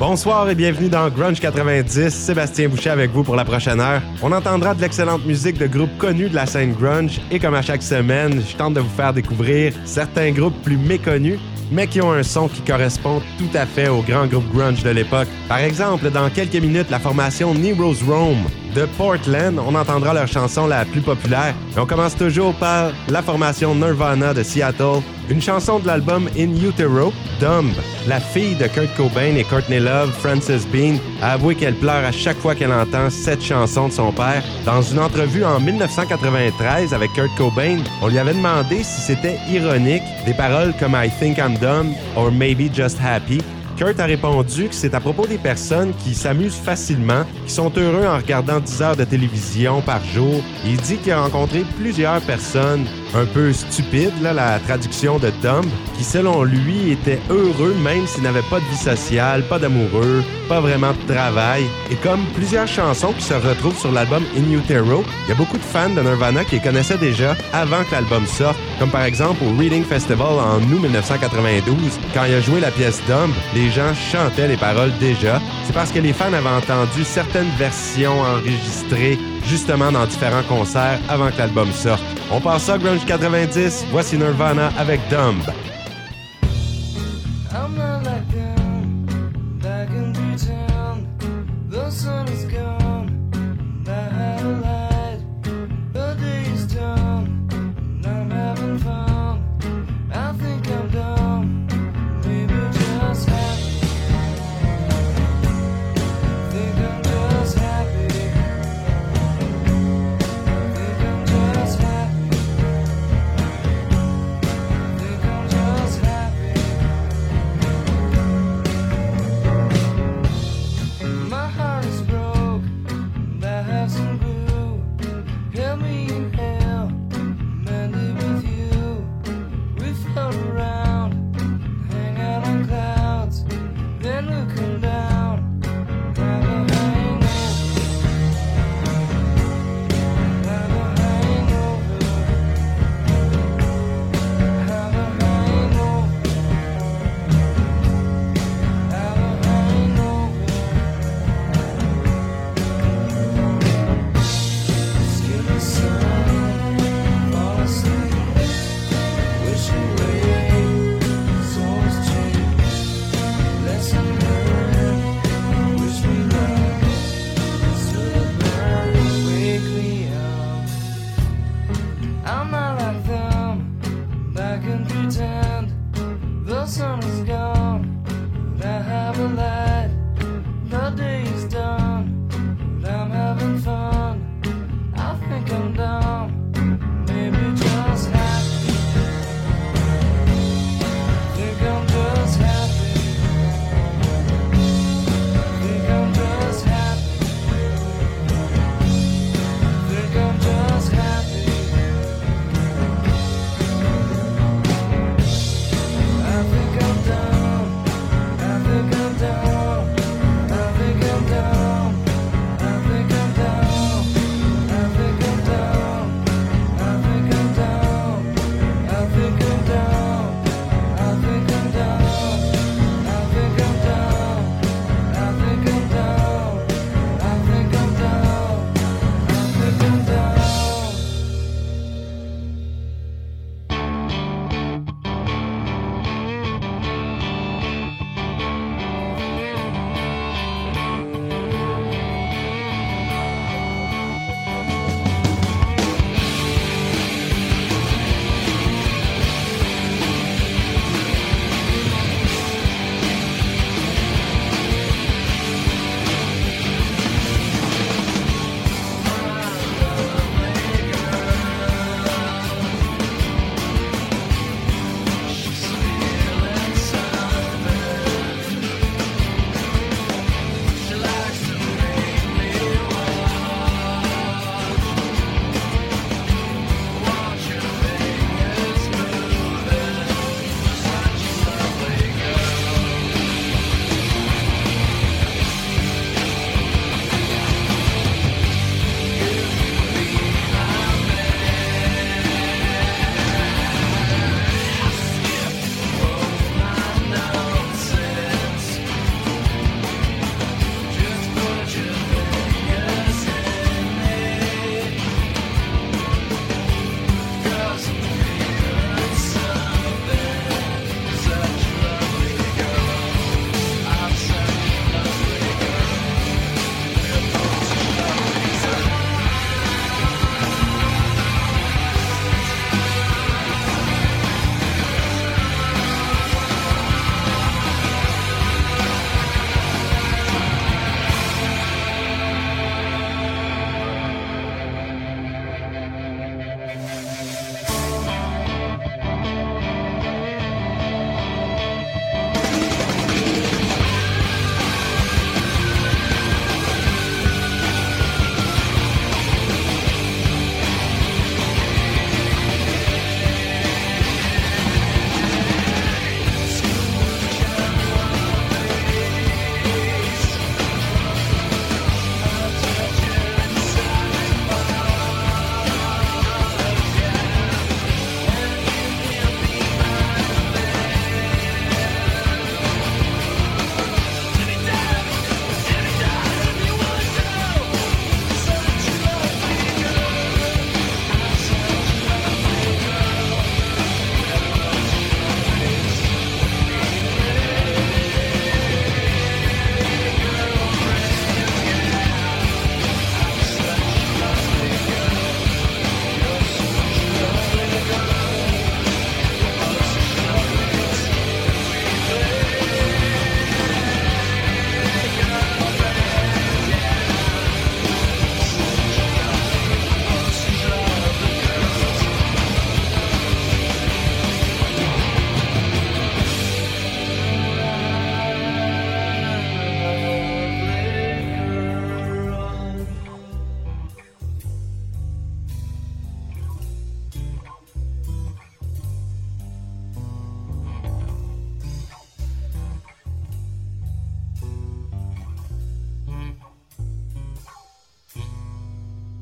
Bonsoir et bienvenue dans Grunge 90. Sébastien Boucher avec vous pour la prochaine heure. On entendra de l'excellente musique de groupes connus de la scène grunge et comme à chaque semaine, je tente de vous faire découvrir certains groupes plus méconnus mais qui ont un son qui correspond tout à fait au grand groupe grunge de l'époque. Par exemple, dans quelques minutes, la formation Nero's Rome de Portland, on entendra leur chanson la plus populaire. on commence toujours par la formation Nirvana de Seattle, une chanson de l'album In Utero, Dumb. La fille de Kurt Cobain et Courtney Love, Frances Bean, a avoué qu'elle pleure à chaque fois qu'elle entend cette chanson de son père. Dans une entrevue en 1993 avec Kurt Cobain, on lui avait demandé si c'était ironique des paroles comme I think I'm dumb or maybe just happy Kurt a répondu que c'est à propos des personnes qui s'amusent facilement, qui sont heureux en regardant 10 heures de télévision par jour. Il dit qu'il a rencontré plusieurs personnes un peu stupides, là, la traduction de dumb, qui selon lui étaient heureux même s'ils n'avaient pas de vie sociale, pas d'amoureux, pas vraiment de travail. Et comme plusieurs chansons qui se retrouvent sur l'album In Utero, il y a beaucoup de fans de Nirvana qui les connaissaient déjà avant que l'album sorte, comme par exemple au Reading Festival en août 1992, quand il a joué la pièce Dumb, les gens chantaient les paroles déjà. C'est parce que les fans avaient entendu certaines versions enregistrées justement dans différents concerts avant que l'album sorte. On passe à Grunge 90, voici Nirvana avec Dumb.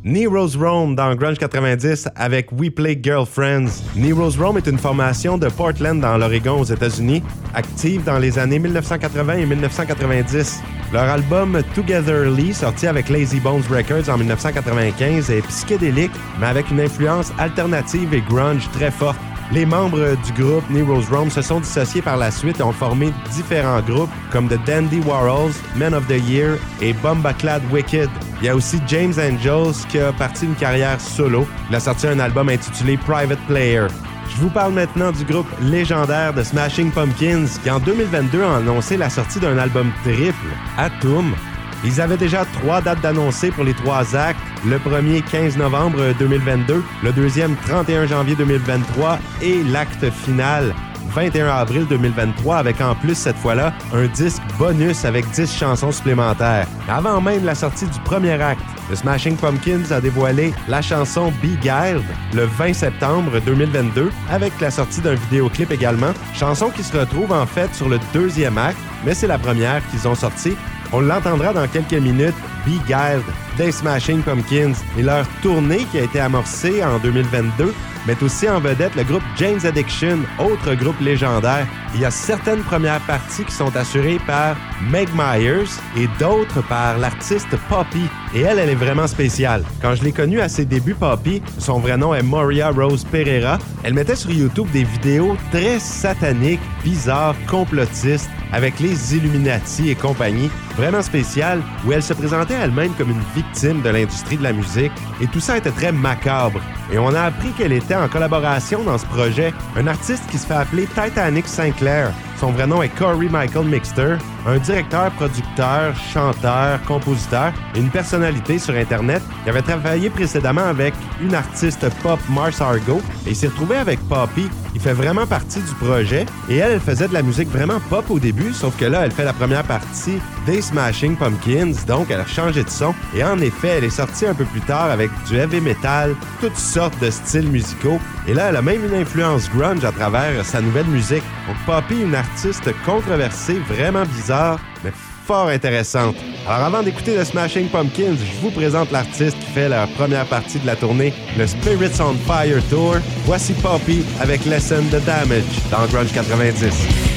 Nero's Rome dans Grunge 90 avec We Play Girlfriends. Nero's Rome est une formation de Portland dans l'Oregon aux États-Unis, active dans les années 1980 et 1990. Leur album Togetherly, sorti avec Lazy Bones Records en 1995, est psychédélique, mais avec une influence alternative et grunge très forte. Les membres du groupe Nero's Rome se sont dissociés par la suite et ont formé différents groupes comme The Dandy Warhols, Men of the Year et Bombaclad Wicked. Il y a aussi James Angels qui a parti une carrière solo. Il a sorti un album intitulé Private Player. Je vous parle maintenant du groupe légendaire de Smashing Pumpkins qui en 2022 a annoncé la sortie d'un album triple, Atom, ils avaient déjà trois dates d'annoncer pour les trois actes. Le premier 15 novembre 2022, le deuxième 31 janvier 2023 et l'acte final 21 avril 2023 avec en plus cette fois-là un disque bonus avec 10 chansons supplémentaires. Avant même la sortie du premier acte, The Smashing Pumpkins a dévoilé la chanson Be Guiled le 20 septembre 2022 avec la sortie d'un vidéoclip également, chanson qui se retrouve en fait sur le deuxième acte, mais c'est la première qu'ils ont sortie on l'entendra dans quelques minutes, Be Guiled des Smashing Pumpkins et leur tournée qui a été amorcée en 2022 met aussi en vedette le groupe James Addiction, autre groupe légendaire. Il y a certaines premières parties qui sont assurées par Meg Myers et d'autres par l'artiste Poppy. Et elle, elle est vraiment spéciale. Quand je l'ai connue à ses débuts, Poppy, son vrai nom est Moria Rose Pereira, elle mettait sur YouTube des vidéos très sataniques, bizarres, complotistes, avec les Illuminati et compagnie, vraiment spéciales, où elle se présentait elle-même comme une victime de l'industrie de la musique, et tout ça était très macabre. Et on a appris qu'elle était en collaboration dans ce projet, un artiste qui se fait appeler Titanic Sinclair. Son vrai nom est Corey Michael Mixter, un directeur, producteur, chanteur, compositeur et une personnalité sur Internet qui avait travaillé précédemment avec une artiste pop Mars Argo et s'est retrouvé avec Poppy. Il fait vraiment partie du projet et elle, elle faisait de la musique vraiment pop au début, sauf que là, elle fait la première partie des Smashing Pumpkins, donc elle a changé de son et en effet, elle est sortie un peu plus tard avec du heavy metal, toutes sortes de styles musicaux et là, elle a même une influence grunge à travers sa nouvelle musique. Donc Poppy, une artiste controversée, vraiment bizarre, mais fort intéressante. Alors avant d'écouter le Smashing Pumpkins, je vous présente l'artiste qui fait la première partie de la tournée, le Spirits on Fire Tour. Voici Poppy avec Lesson the Damage dans Grunge 90.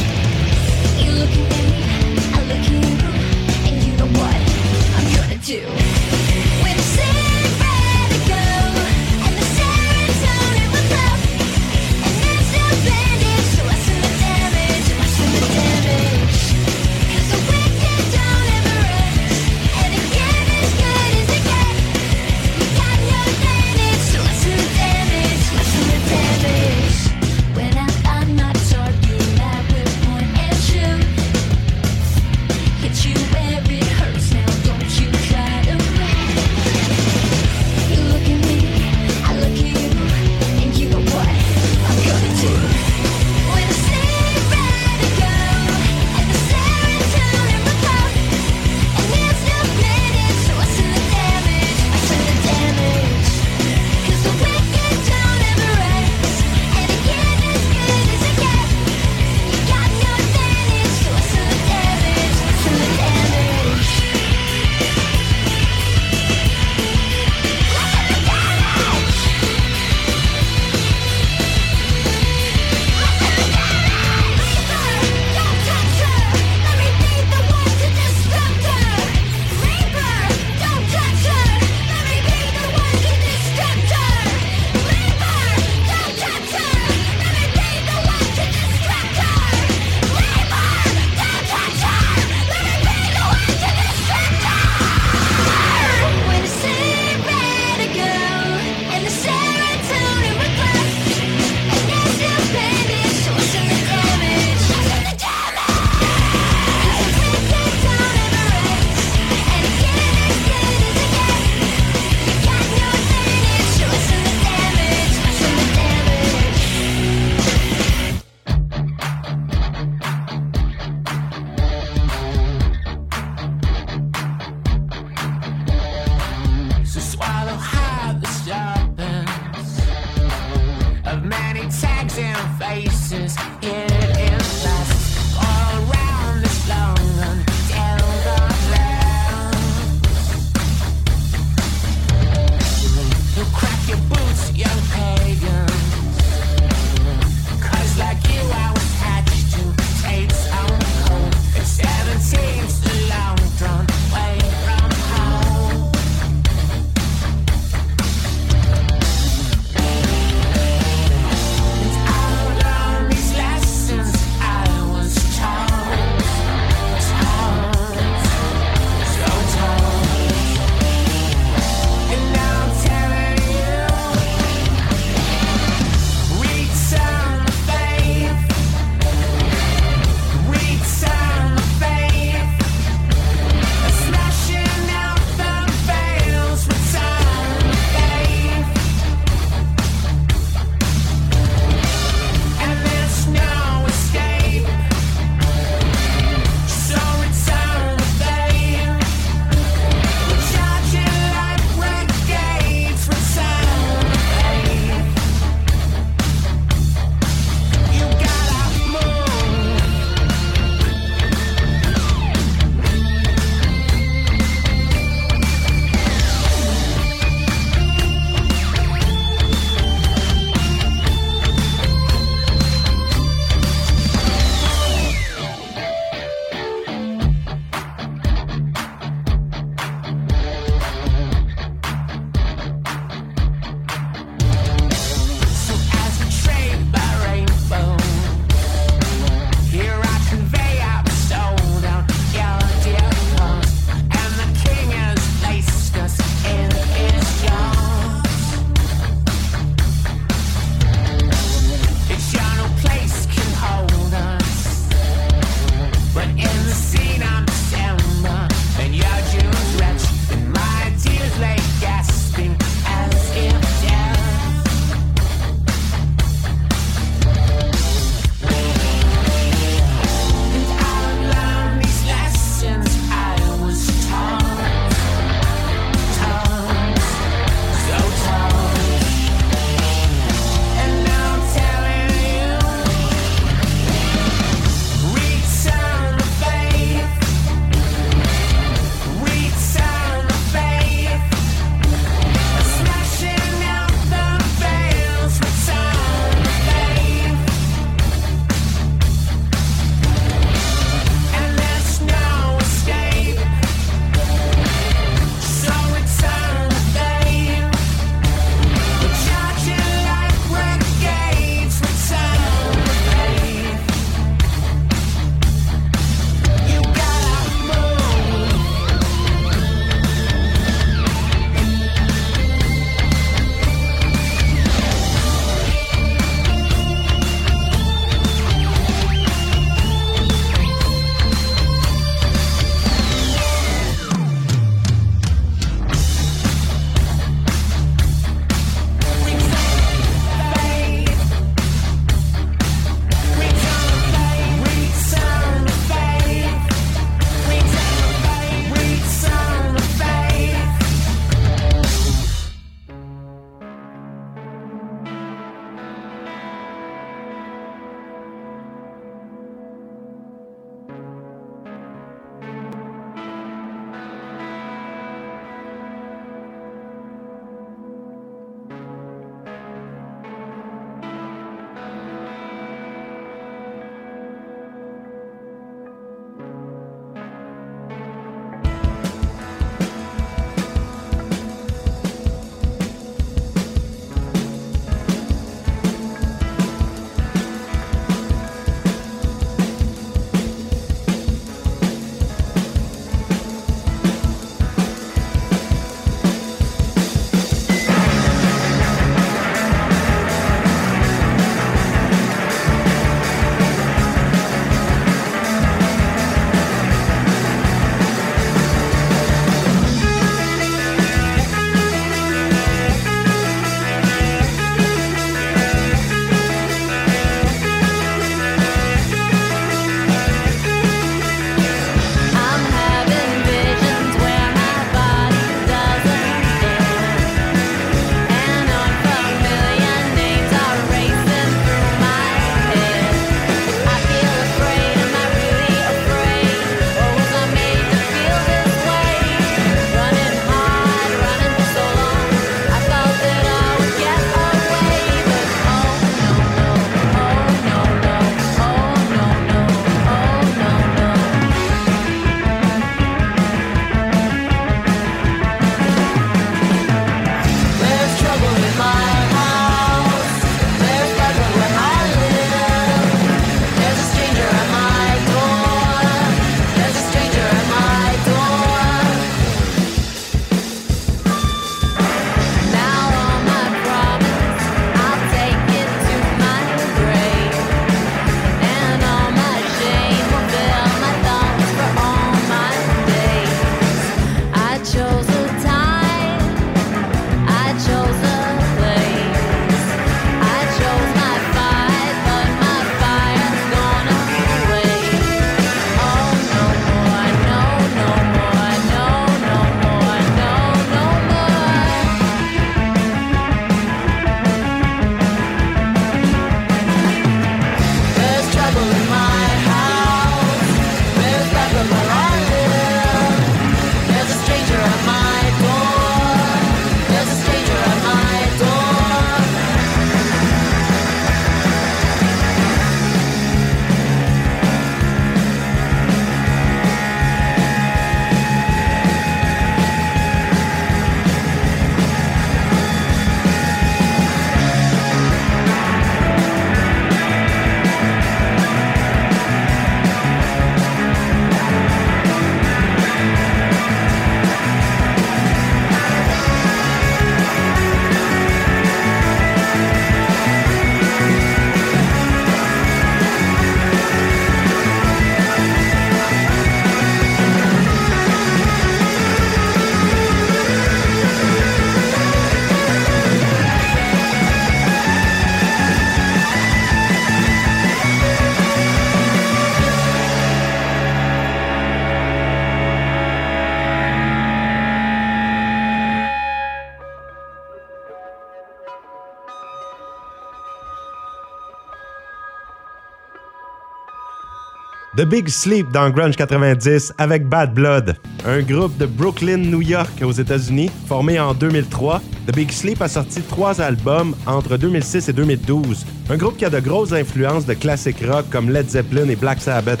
The Big Sleep dans Grunge 90 avec Bad Blood, un groupe de Brooklyn, New York aux États-Unis, formé en 2003. The Big Sleep a sorti trois albums entre 2006 et 2012. Un groupe qui a de grosses influences de classic rock comme Led Zeppelin et Black Sabbath.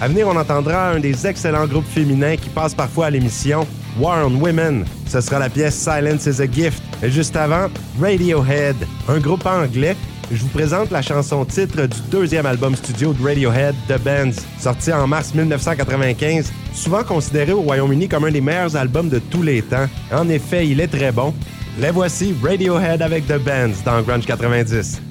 À venir, on entendra un des excellents groupes féminins qui passe parfois à l'émission, War on Women. Ce sera la pièce Silence is a Gift. Et juste avant, Radiohead, un groupe anglais je vous présente la chanson titre du deuxième album studio de Radiohead, The Bands, sorti en mars 1995, souvent considéré au Royaume-Uni comme un des meilleurs albums de tous les temps. En effet, il est très bon. Les voici Radiohead avec The Bands dans Grunge 90.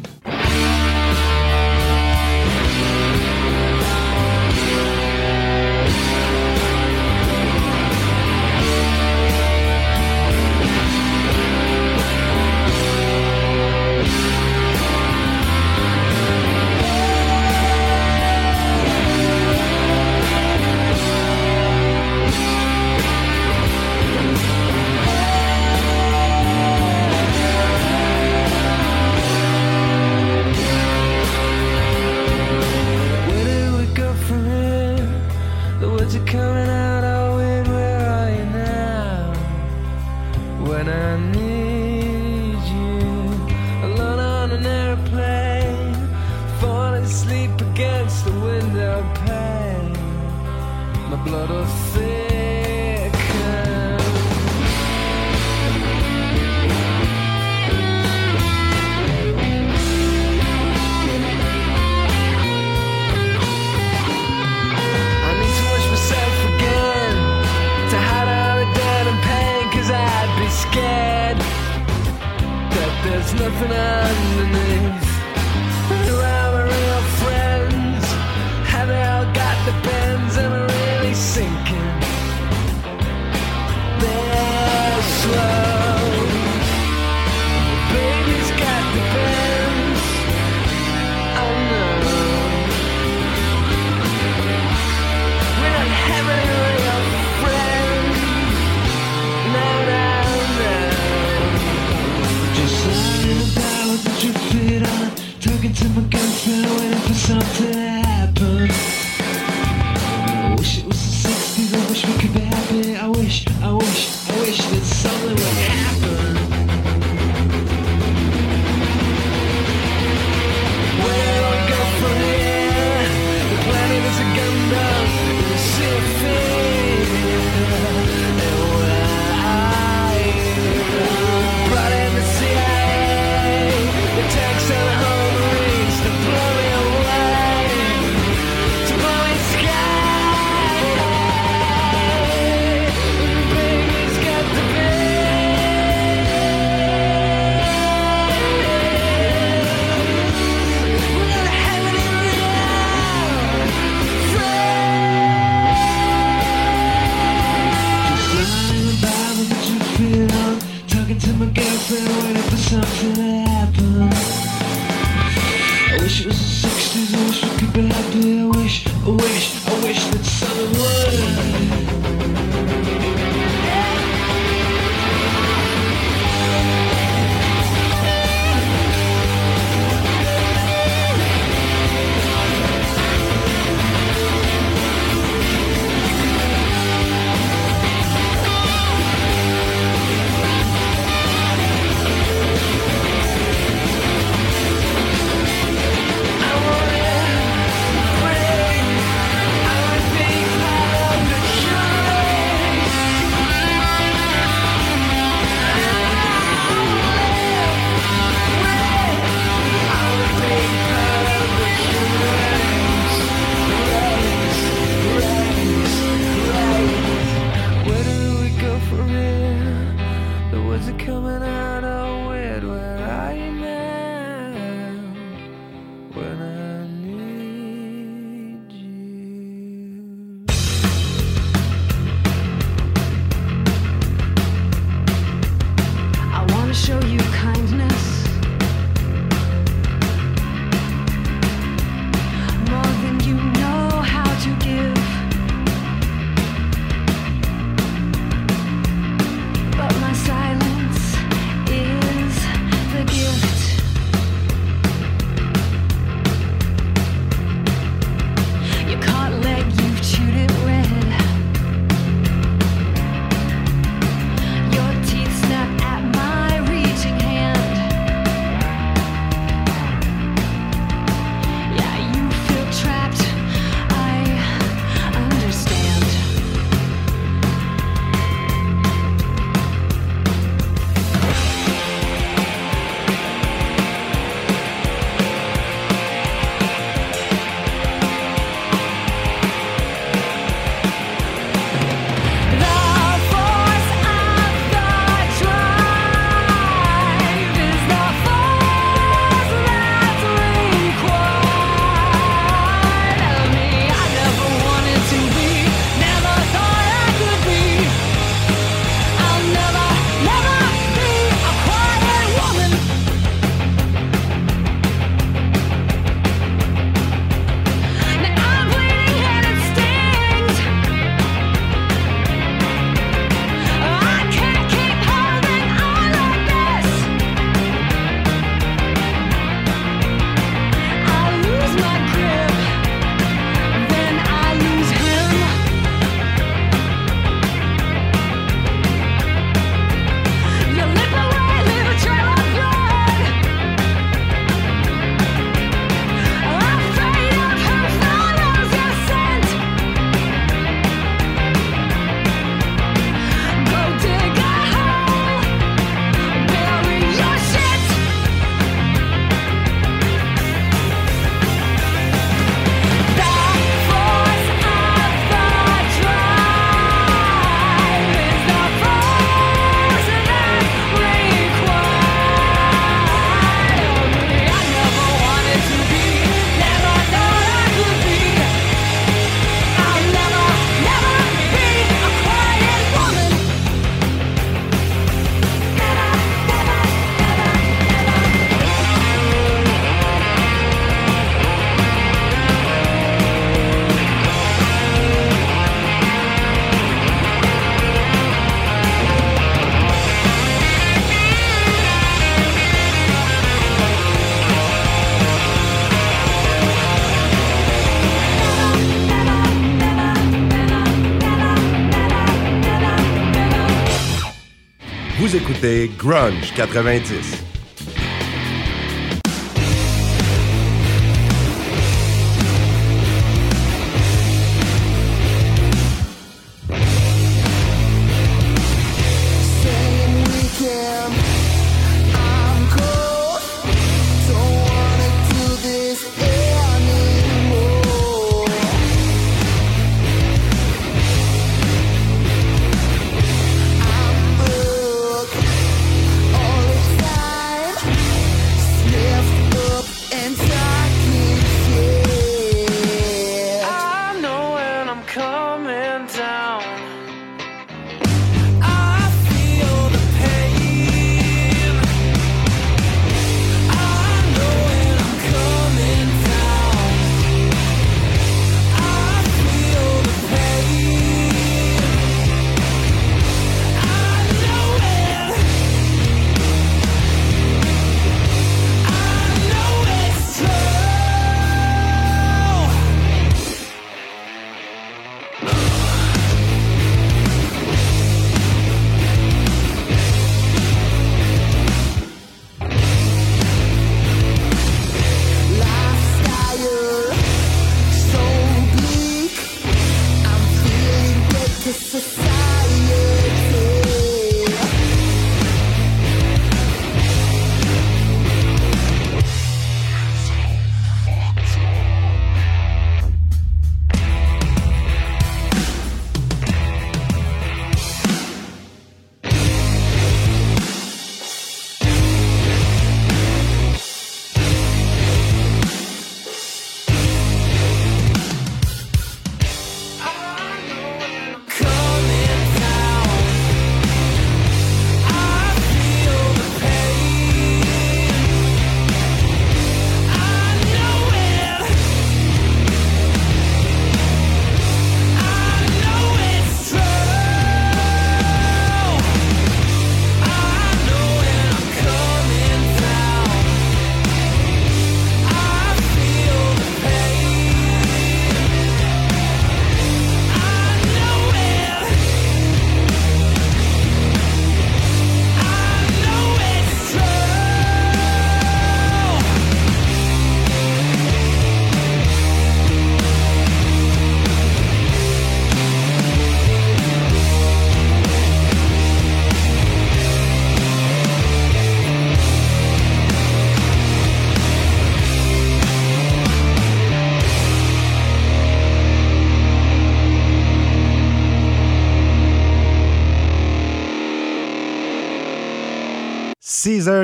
Écoutez Grunge 90.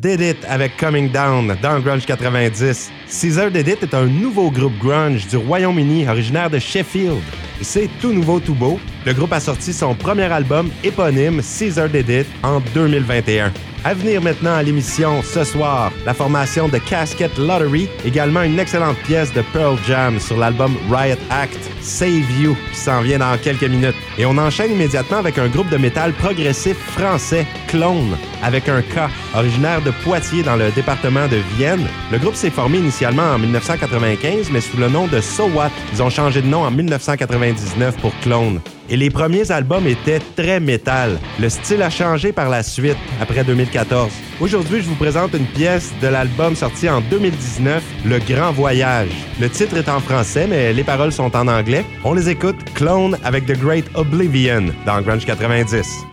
Did It avec Coming Down dans Grunge 90. Caesar Did It est un nouveau groupe grunge du Royaume-Uni originaire de Sheffield. C'est tout nouveau, tout beau. Le groupe a sorti son premier album éponyme Caesar Did It en 2021. À venir maintenant à l'émission ce soir, la formation de Casket Lottery, également une excellente pièce de Pearl Jam sur l'album Riot Act, Save You, qui s'en vient dans quelques minutes. Et on enchaîne immédiatement avec un groupe de métal progressif français, Clone, avec un K, originaire de Poitiers dans le département de Vienne. Le groupe s'est formé initialement en 1995, mais sous le nom de So What. Ils ont changé de nom en 1999 pour Clone et les premiers albums étaient très métal. Le style a changé par la suite, après 2014. Aujourd'hui, je vous présente une pièce de l'album sorti en 2019, Le Grand Voyage. Le titre est en français, mais les paroles sont en anglais. On les écoute, Clone avec The Great Oblivion dans Grunge 90.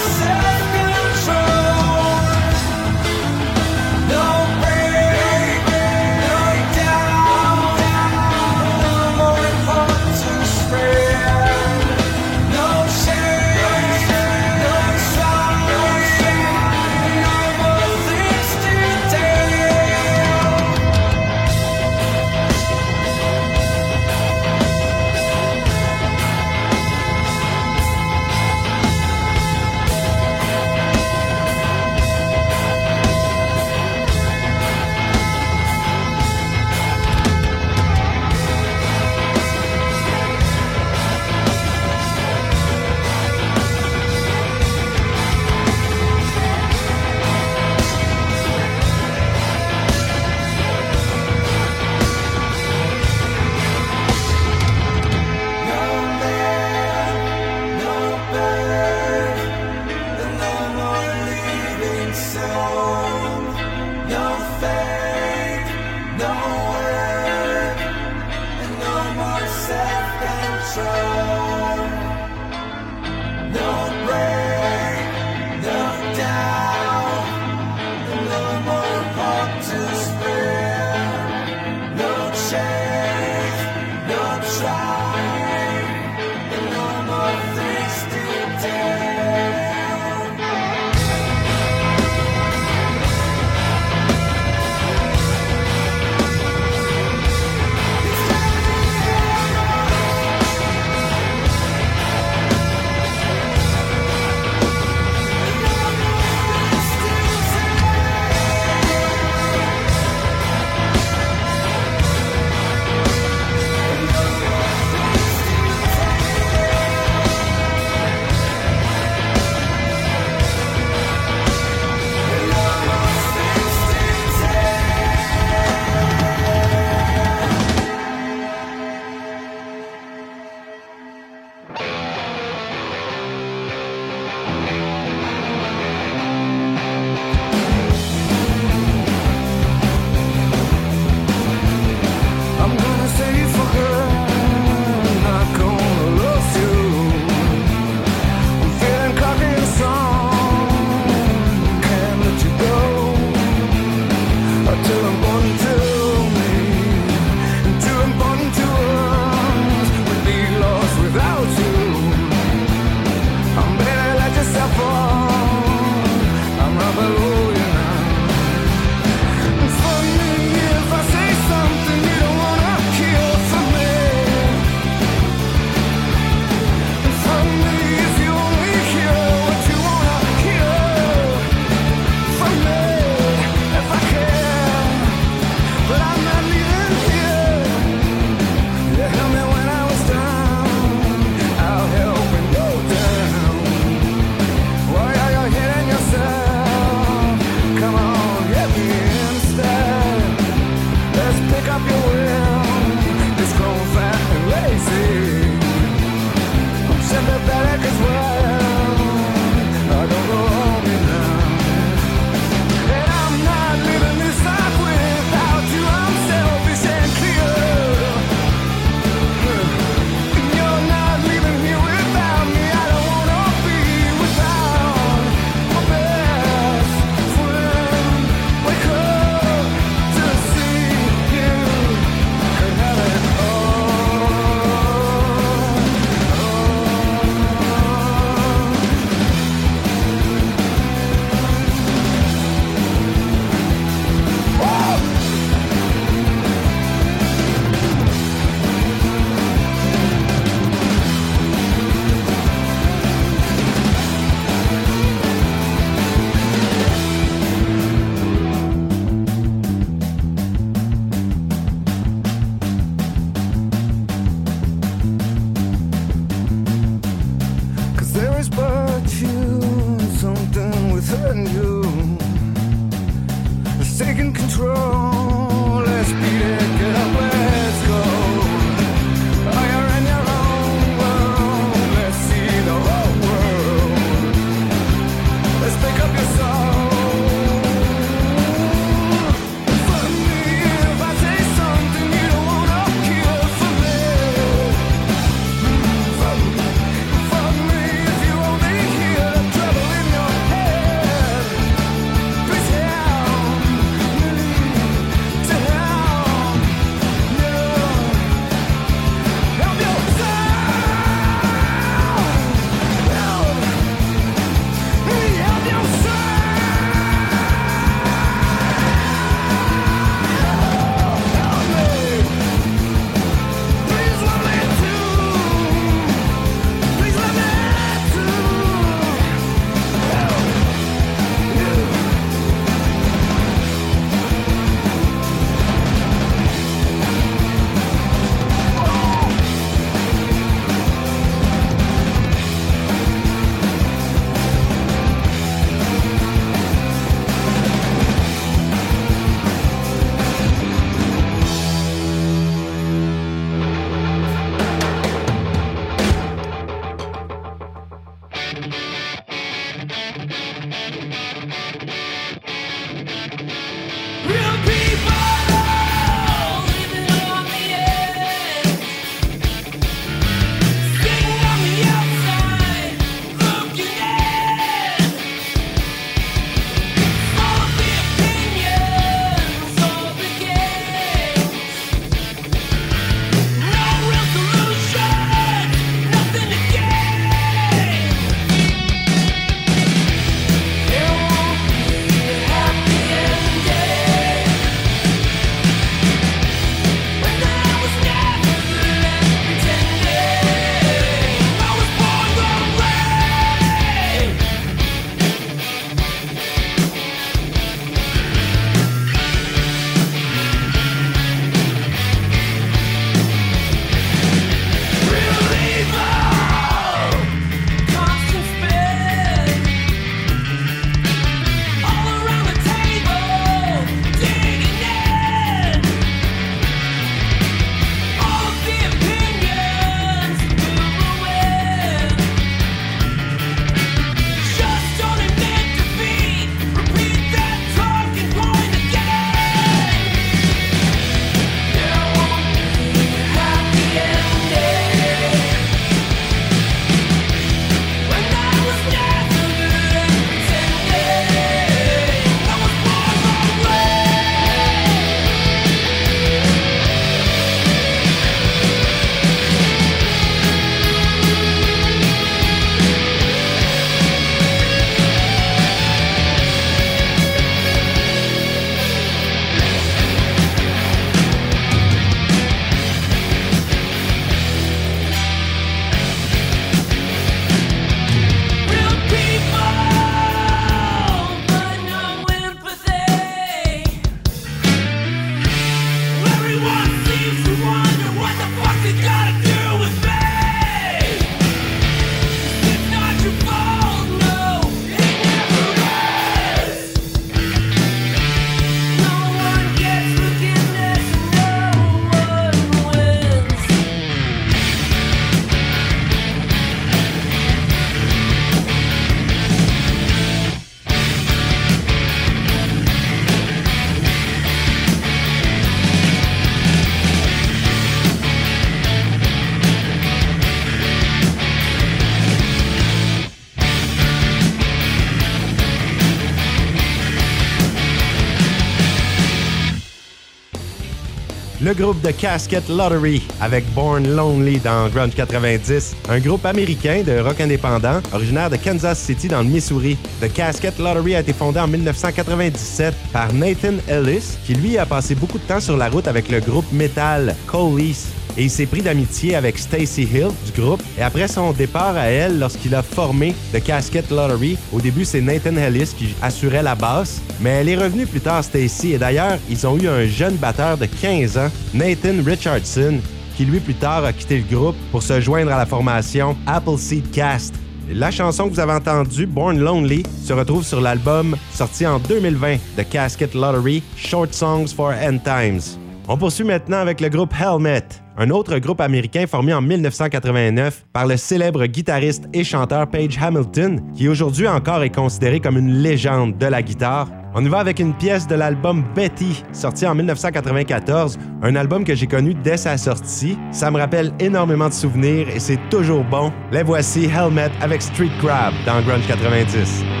Groupe de Casket Lottery avec Born Lonely dans Grunge 90, un groupe américain de rock indépendant originaire de Kansas City dans le Missouri. The Casket Lottery a été fondé en 1997 par Nathan Ellis, qui lui a passé beaucoup de temps sur la route avec le groupe metal Colease et il s'est pris d'amitié avec Stacy Hill du groupe. Et après son départ à elle, lorsqu'il a formé The Casket Lottery, au début c'est Nathan Ellis qui assurait la basse, mais elle est revenue plus tard Stacy. Et d'ailleurs, ils ont eu un jeune batteur de 15 ans, Nathan Richardson, qui lui plus tard a quitté le groupe pour se joindre à la formation Appleseed Cast. La chanson que vous avez entendue, Born Lonely, se retrouve sur l'album sorti en 2020 de Casket Lottery, Short Songs for End Times. On poursuit maintenant avec le groupe Helmet, un autre groupe américain formé en 1989 par le célèbre guitariste et chanteur Page Hamilton, qui aujourd'hui encore est considéré comme une légende de la guitare. On y va avec une pièce de l'album Betty, sorti en 1994, un album que j'ai connu dès sa sortie. Ça me rappelle énormément de souvenirs et c'est toujours bon. Les voici Helmet avec Street Crab dans Grunge 90.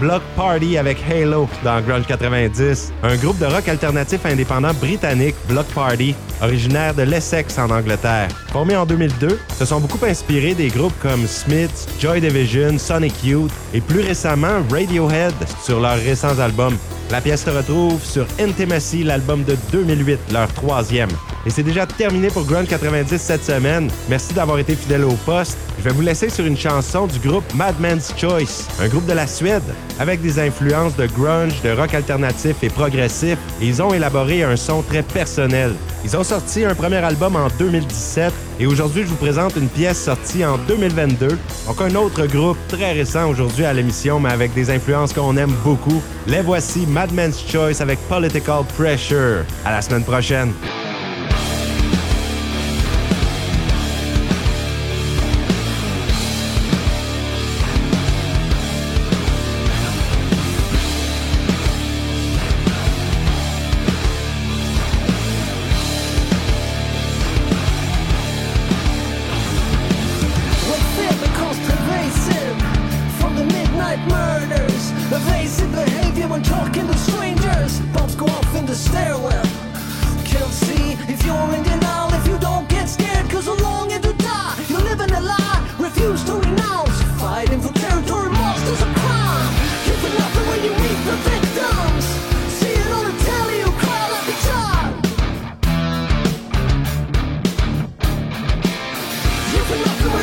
Block Party avec Halo dans Grunge 90, un groupe de rock alternatif indépendant britannique, Block Party, originaire de l'Essex en Angleterre. Formé en 2002, se sont beaucoup inspirés des groupes comme Smiths, Joy Division, Sonic Youth et plus récemment Radiohead sur leurs récents albums. La pièce se retrouve sur Intimacy, l'album de 2008, leur troisième. Et c'est déjà terminé pour Grunge 90 cette semaine. Merci d'avoir été fidèle au poste. Je vais vous laisser sur une chanson du groupe Madman's Choice, un groupe de la Suède avec des influences de grunge, de rock alternatif et progressif. Et ils ont élaboré un son très personnel. Ils ont sorti un premier album en 2017 et aujourd'hui je vous présente une pièce sortie en 2022. Donc un autre groupe très récent aujourd'hui à l'émission mais avec des influences qu'on aime beaucoup. Les voici Madman's Choice avec Political Pressure. À la semaine prochaine.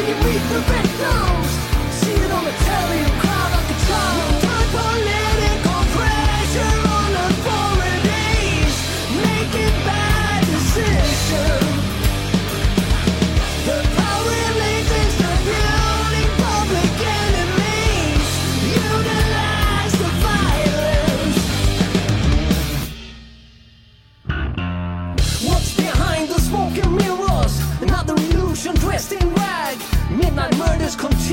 Can we prevent them?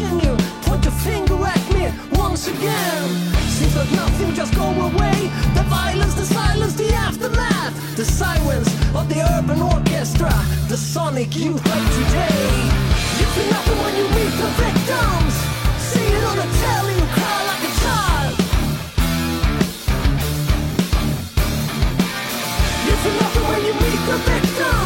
continue. Point your finger at me once again. Seems like nothing just go away. The violence, the silence, the aftermath. The sirens of the urban orchestra. The sonic youth play today. You feel nothing when you meet the victims. See it on the telly, you cry like a child. You feel nothing when you meet the victims.